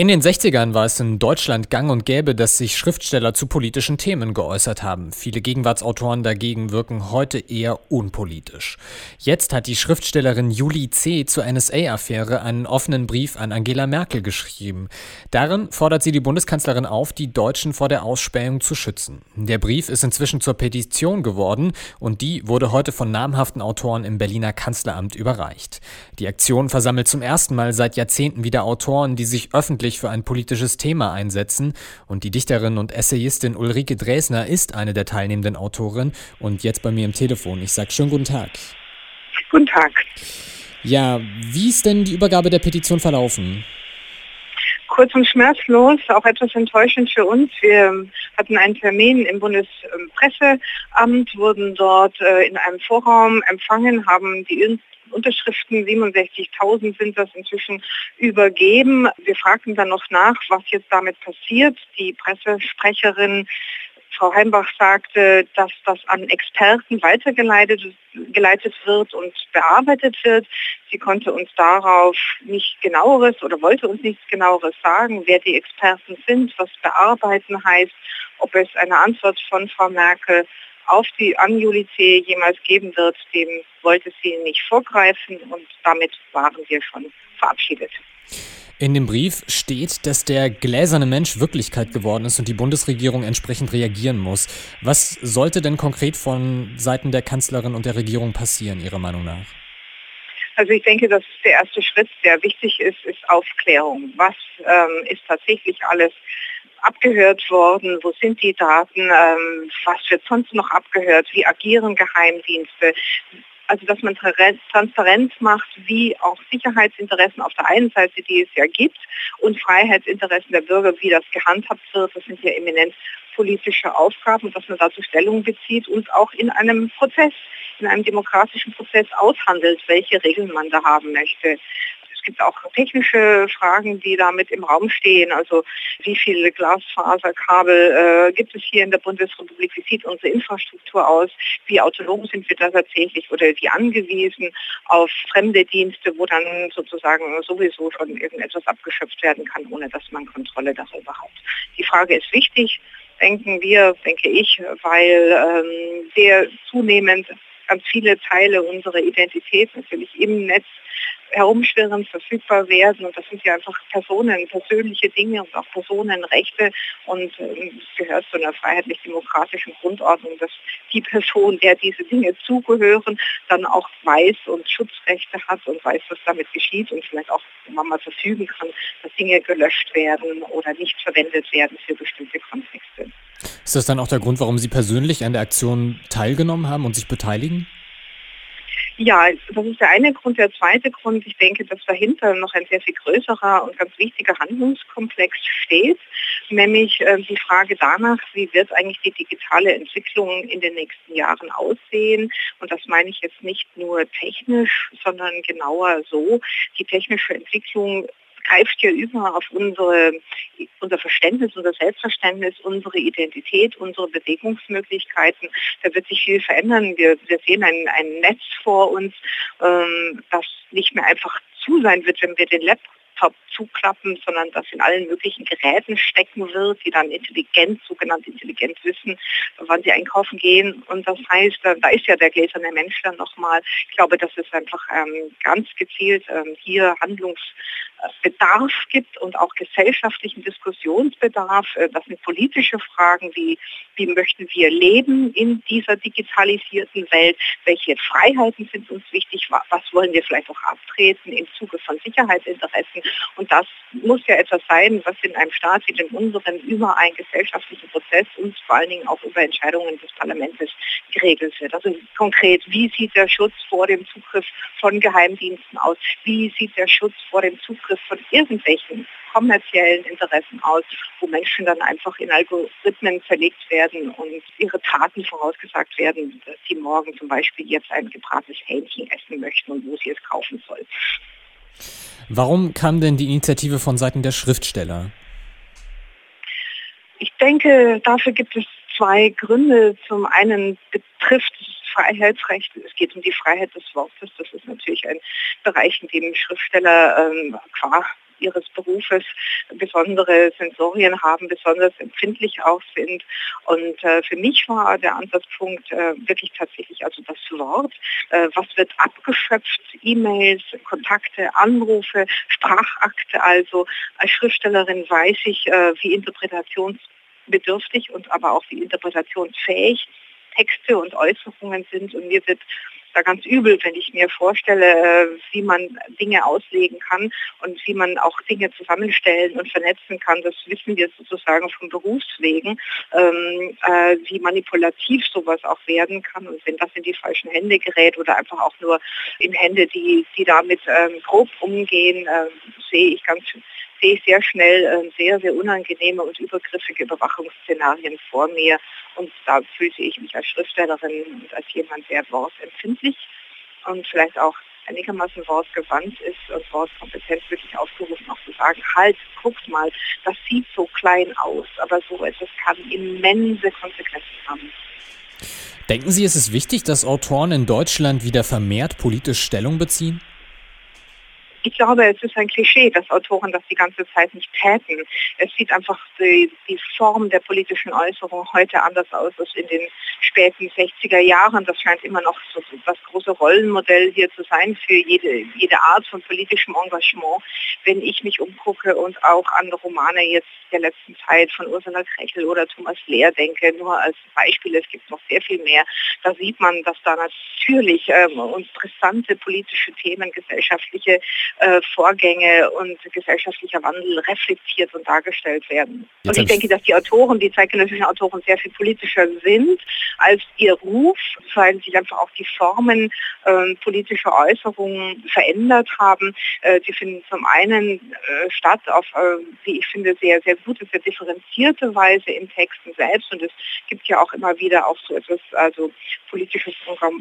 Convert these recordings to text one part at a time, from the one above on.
In den 60ern war es in Deutschland gang und gäbe, dass sich Schriftsteller zu politischen Themen geäußert haben. Viele Gegenwartsautoren dagegen wirken heute eher unpolitisch. Jetzt hat die Schriftstellerin Julie C. zur NSA-Affäre einen offenen Brief an Angela Merkel geschrieben. Darin fordert sie die Bundeskanzlerin auf, die Deutschen vor der Ausspähung zu schützen. Der Brief ist inzwischen zur Petition geworden und die wurde heute von namhaften Autoren im Berliner Kanzleramt überreicht. Die Aktion versammelt zum ersten Mal seit Jahrzehnten wieder Autoren, die sich öffentlich öffentlich für ein politisches Thema einsetzen. Und die Dichterin und Essayistin Ulrike Dresner ist eine der teilnehmenden Autoren und jetzt bei mir im Telefon. Ich sage schönen guten Tag. Guten Tag. Ja, wie ist denn die Übergabe der Petition verlaufen? Kurz und schmerzlos, auch etwas enttäuschend für uns. Wir hatten einen Termin im Bundespresseamt, wurden dort äh, in einem Vorraum empfangen, haben die Unterschriften, 67.000 sind das inzwischen übergeben. Wir fragten dann noch nach, was jetzt damit passiert. Die Pressesprecherin Frau Heimbach sagte, dass das an Experten weitergeleitet geleitet wird und bearbeitet wird. Sie konnte uns darauf nicht genaueres oder wollte uns nichts genaueres sagen, wer die Experten sind, was bearbeiten heißt, ob es eine Antwort von Frau Merkel auf die an Juli C. jemals geben wird, dem wollte sie nicht vorgreifen und damit waren wir schon verabschiedet. In dem Brief steht, dass der gläserne Mensch Wirklichkeit geworden ist und die Bundesregierung entsprechend reagieren muss. Was sollte denn konkret von Seiten der Kanzlerin und der Regierung passieren, Ihrer Meinung nach? Also ich denke, dass der erste Schritt, der wichtig ist, ist Aufklärung. Was ähm, ist tatsächlich alles abgehört worden? Wo sind die Daten? Ähm, was wird sonst noch abgehört? Wie agieren Geheimdienste? Also dass man Transparenz macht, wie auch Sicherheitsinteressen auf der einen Seite, die es ja gibt, und Freiheitsinteressen der Bürger, wie das gehandhabt wird. Das sind ja eminent politische Aufgaben, dass man dazu Stellung bezieht und auch in einem Prozess, in einem demokratischen Prozess aushandelt, welche Regeln man da haben möchte. Es gibt auch technische Fragen, die damit im Raum stehen. Also wie viele Glasfaserkabel äh, gibt es hier in der Bundesrepublik? Wie sieht unsere Infrastruktur aus? Wie autonom sind wir da tatsächlich oder wie angewiesen auf fremde Dienste, wo dann sozusagen sowieso schon irgendetwas abgeschöpft werden kann, ohne dass man Kontrolle darüber hat? Die Frage ist wichtig, denken wir, denke ich, weil ähm, sehr zunehmend viele Teile unserer Identität natürlich im Netz herumschwirren, verfügbar werden. Und das sind ja einfach Personen, persönliche Dinge und auch Personenrechte. Und es gehört zu einer freiheitlich-demokratischen Grundordnung, dass die Person, der diese Dinge zugehören, dann auch weiß und Schutzrechte hat und weiß, was damit geschieht und vielleicht auch, man mal verfügen kann, dass Dinge gelöscht werden oder nicht verwendet werden für bestimmte Kontexte. Ist das dann auch der Grund, warum Sie persönlich an der Aktion teilgenommen haben und sich beteiligen? Ja, das ist der eine Grund. Der zweite Grund, ich denke, dass dahinter noch ein sehr viel größerer und ganz wichtiger Handlungskomplex steht, nämlich äh, die Frage danach, wie wird eigentlich die digitale Entwicklung in den nächsten Jahren aussehen. Und das meine ich jetzt nicht nur technisch, sondern genauer so. Die technische Entwicklung greift ja über auf unsere, unser Verständnis, unser Selbstverständnis, unsere Identität, unsere Bewegungsmöglichkeiten. Da wird sich viel verändern. Wir, wir sehen ein, ein Netz vor uns, ähm, das nicht mehr einfach zu sein wird, wenn wir den Laptop Laptop zuklappen, sondern das in allen möglichen Geräten stecken wird, die dann intelligent, sogenannt intelligent wissen, wann sie einkaufen gehen. Und das heißt, da, da ist ja der gläserne Mensch dann nochmal. Ich glaube, dass es einfach ähm, ganz gezielt ähm, hier Handlungsbedarf gibt und auch gesellschaftlichen Diskussionsbedarf. Äh, das sind politische Fragen wie, wie möchten wir leben in dieser digitalisierten Welt? Welche Freiheiten sind uns wichtig? Was wollen wir vielleicht auch abtreten im Zuge von Sicherheitsinteressen? Und das muss ja etwas sein, was in einem Staat wie dem unseren über einen gesellschaftlichen Prozess und vor allen Dingen auch über Entscheidungen des Parlaments geregelt wird. Also konkret, wie sieht der Schutz vor dem Zugriff von Geheimdiensten aus? Wie sieht der Schutz vor dem Zugriff von irgendwelchen kommerziellen Interessen aus, wo Menschen dann einfach in Algorithmen verlegt werden und ihre Taten vorausgesagt werden, dass sie morgen zum Beispiel jetzt ein gebratenes Hähnchen essen möchten und wo sie es kaufen sollen. Warum kam denn die Initiative von Seiten der Schriftsteller? Ich denke, dafür gibt es zwei Gründe. Zum einen betrifft Freiheitsrechte, es geht um die Freiheit des Wortes. Das ist natürlich ein Bereich, in dem Schriftsteller ähm, qua ihres Berufes besondere Sensorien haben, besonders empfindlich auch sind. Und äh, für mich war der Ansatzpunkt äh, wirklich tatsächlich also das Wort. Äh, was wird abgeschöpft? E-Mails, Kontakte, Anrufe, Sprachakte. Also als Schriftstellerin weiß ich, äh, wie interpretationsbedürftig und aber auch wie interpretationsfähig Texte und Äußerungen sind. Und mir wird da ganz übel, wenn ich mir vorstelle, äh, wie man Dinge auslegen kann und wie man auch Dinge zusammenstellen und vernetzen kann. Das wissen wir sozusagen von Berufswegen, ähm, äh, wie manipulativ sowas auch werden kann. Und wenn das in die falschen Hände gerät oder einfach auch nur in Hände, die, die damit ähm, grob umgehen, äh, sehe ich ganz sehe ich sehr schnell äh, sehr, sehr unangenehme und übergriffige Überwachungsszenarien vor mir. Und da fühlte ich mich als Schriftstellerin und als jemand sehr wortempfindlich und vielleicht auch einigermaßen wortgewandt ist und wortkompetent wirklich aufgerufen, auch zu sagen, halt, guckt mal, das sieht so klein aus, aber so etwas kann immense Konsequenzen haben. Denken Sie, es ist wichtig, dass Autoren in Deutschland wieder vermehrt politisch Stellung beziehen? Ich glaube, es ist ein Klischee, dass Autoren das die ganze Zeit nicht täten. Es sieht einfach die, die Form der politischen Äußerung heute anders aus als in den späten 60er Jahren. Das scheint immer noch so das große Rollenmodell hier zu sein für jede, jede Art von politischem Engagement. Wenn ich mich umgucke und auch an Romane jetzt der letzten Zeit von Ursula Krechel oder Thomas Lehr denke, nur als Beispiel, es gibt noch sehr viel mehr, da sieht man, dass da natürlich ähm, interessante politische Themen, gesellschaftliche äh, Vorgänge und gesellschaftlicher Wandel reflektiert und dargestellt werden. Jetzt und ich denke, dass die Autoren, die zeitgenössischen Autoren sehr viel politischer sind als ihr Ruf, weil sich einfach auch die Formen äh, politischer Äußerungen verändert haben. Äh, die finden zum einen äh, statt auf, äh, wie ich finde, sehr, sehr gute, sehr differenzierte Weise im Texten selbst. Und es gibt ja auch immer wieder auch so etwas, also politisches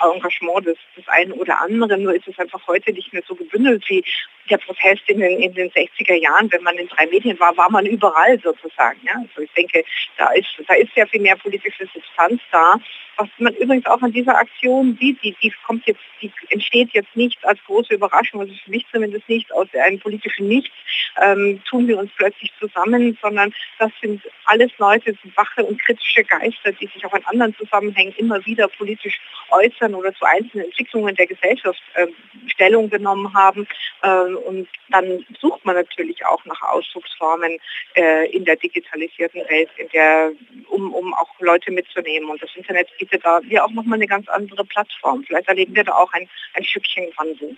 Engagement des, des einen oder anderen. Nur ist es einfach heute nicht mehr so gebündelt wie der Protest in den, in den 60er Jahren, wenn man in drei Medien war, war man überall sozusagen. Ja? Also ich denke, da ist, da ist sehr viel mehr politische Substanz da. Was man übrigens auch an dieser Aktion sieht, die, die kommt jetzt, die entsteht jetzt nicht als große Überraschung, also für mich zumindest nicht aus einem politischen Nichts, ähm, tun wir uns plötzlich zusammen, sondern das sind alles Leute, wache und kritische Geister, die sich auch in anderen Zusammenhängen immer wieder politisch äußern oder zu einzelnen Entwicklungen der Gesellschaft äh, Stellung genommen haben. Äh, und dann sucht man natürlich auch nach Ausdrucksformen äh, in der digitalisierten Welt, in der, um, um auch Leute mitzunehmen. Und das Internet bietet da ja auch nochmal eine ganz andere Plattform. Vielleicht erleben wir da auch ein, ein Stückchen Wandel.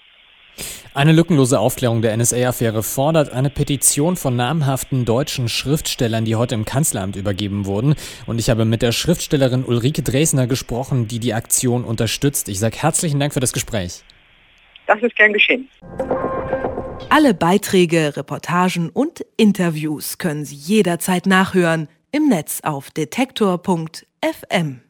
Eine lückenlose Aufklärung der NSA-Affäre fordert eine Petition von namhaften deutschen Schriftstellern, die heute im Kanzleramt übergeben wurden. Und ich habe mit der Schriftstellerin Ulrike Dresner gesprochen, die die Aktion unterstützt. Ich sage herzlichen Dank für das Gespräch. Das ist gern geschehen. Alle Beiträge, Reportagen und Interviews können Sie jederzeit nachhören im Netz auf detektor.fm.